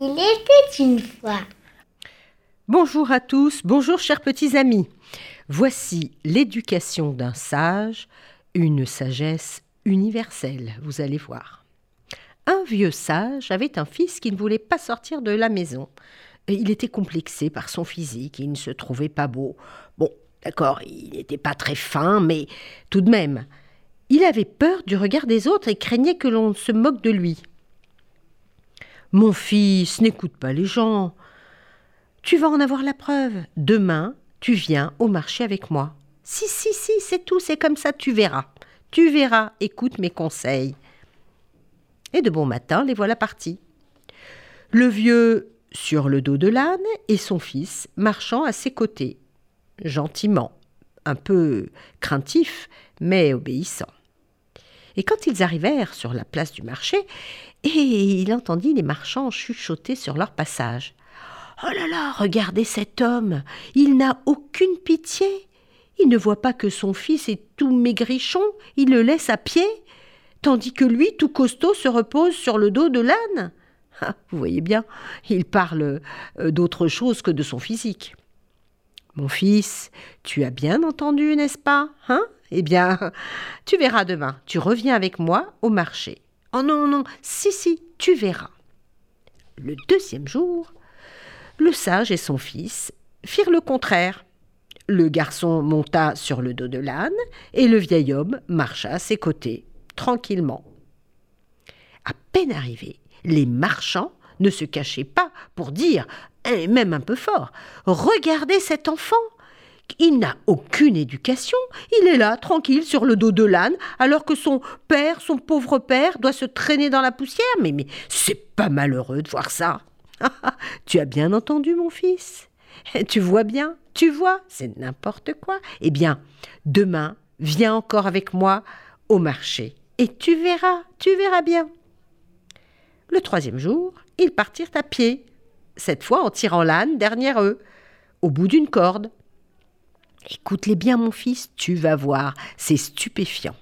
Il était une fois. Bonjour à tous, bonjour chers petits amis. Voici l'éducation d'un sage, une sagesse universelle, vous allez voir. Un vieux sage avait un fils qui ne voulait pas sortir de la maison. Il était complexé par son physique, il ne se trouvait pas beau. Bon, d'accord, il n'était pas très fin, mais tout de même, il avait peur du regard des autres et craignait que l'on se moque de lui. Mon fils, n'écoute pas les gens. Tu vas en avoir la preuve. Demain, tu viens au marché avec moi. Si, si, si, c'est tout, c'est comme ça, tu verras. Tu verras, écoute mes conseils. Et de bon matin, les voilà partis. Le vieux sur le dos de l'âne et son fils marchant à ses côtés, gentiment, un peu craintif, mais obéissant. Et quand ils arrivèrent sur la place du marché, et il entendit les marchands chuchoter sur leur passage. Oh là là, regardez cet homme, il n'a aucune pitié. Il ne voit pas que son fils est tout maigrichon, il le laisse à pied, tandis que lui, tout costaud, se repose sur le dos de l'âne. Ah, vous voyez bien, il parle euh, d'autre chose que de son physique. Mon fils, tu as bien entendu, n'est-ce pas Hein? Eh bien, tu verras demain. Tu reviens avec moi au marché. Oh non, non, si, si, tu verras. Le deuxième jour, le sage et son fils firent le contraire. Le garçon monta sur le dos de l'âne et le vieil homme marcha à ses côtés, tranquillement. À peine arrivé, les marchands ne se cachaient pas pour dire, et même un peu fort, Regardez cet enfant il n'a aucune éducation, il est là, tranquille, sur le dos de l'âne, alors que son père, son pauvre père, doit se traîner dans la poussière. Mais, mais c'est pas malheureux de voir ça. tu as bien entendu, mon fils Tu vois bien, tu vois, c'est n'importe quoi. Eh bien, demain, viens encore avec moi au marché, et tu verras, tu verras bien. Le troisième jour, ils partirent à pied, cette fois en tirant l'âne derrière eux, au bout d'une corde. Écoute-les bien, mon fils, tu vas voir, c'est stupéfiant.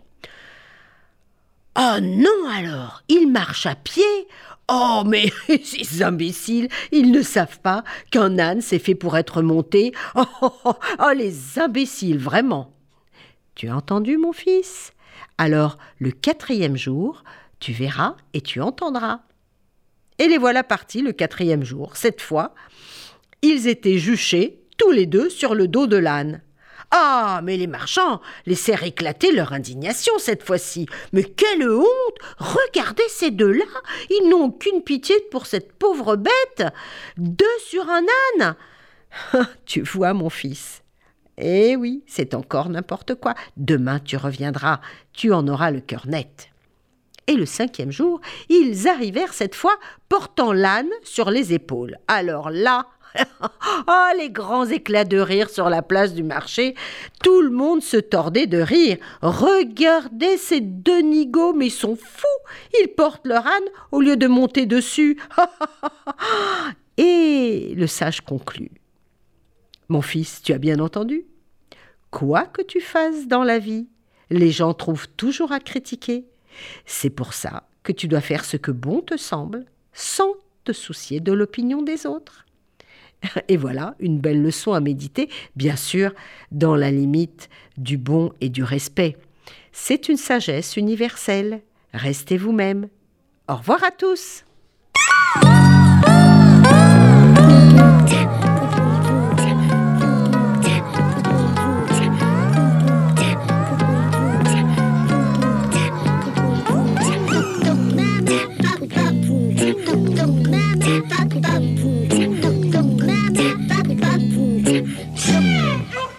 Oh non alors, ils marchent à pied. Oh mais ces imbéciles, ils ne savent pas qu'un âne s'est fait pour être monté. Oh, oh, oh, oh les imbéciles, vraiment. Tu as entendu, mon fils? Alors, le quatrième jour, tu verras et tu entendras. Et les voilà partis le quatrième jour. Cette fois, ils étaient juchés, tous les deux, sur le dos de l'âne. Ah, mais les marchands laissèrent éclater leur indignation cette fois-ci. Mais quelle honte Regardez ces deux-là Ils n'ont aucune pitié pour cette pauvre bête Deux sur un âne Tu vois, mon fils. Eh oui, c'est encore n'importe quoi. Demain tu reviendras, tu en auras le cœur net. Et le cinquième jour, ils arrivèrent cette fois portant l'âne sur les épaules. Alors là, oh, les grands éclats de rire sur la place du marché. Tout le monde se tordait de rire. Regardez ces deux nigauds, mais ils sont fous. Ils portent leur âne au lieu de monter dessus. Et le sage conclut. Mon fils, tu as bien entendu Quoi que tu fasses dans la vie, les gens trouvent toujours à critiquer. C'est pour ça que tu dois faire ce que bon te semble, sans te soucier de l'opinion des autres. Et voilà, une belle leçon à méditer, bien sûr, dans la limite du bon et du respect. C'est une sagesse universelle. Restez vous-même. Au revoir à tous.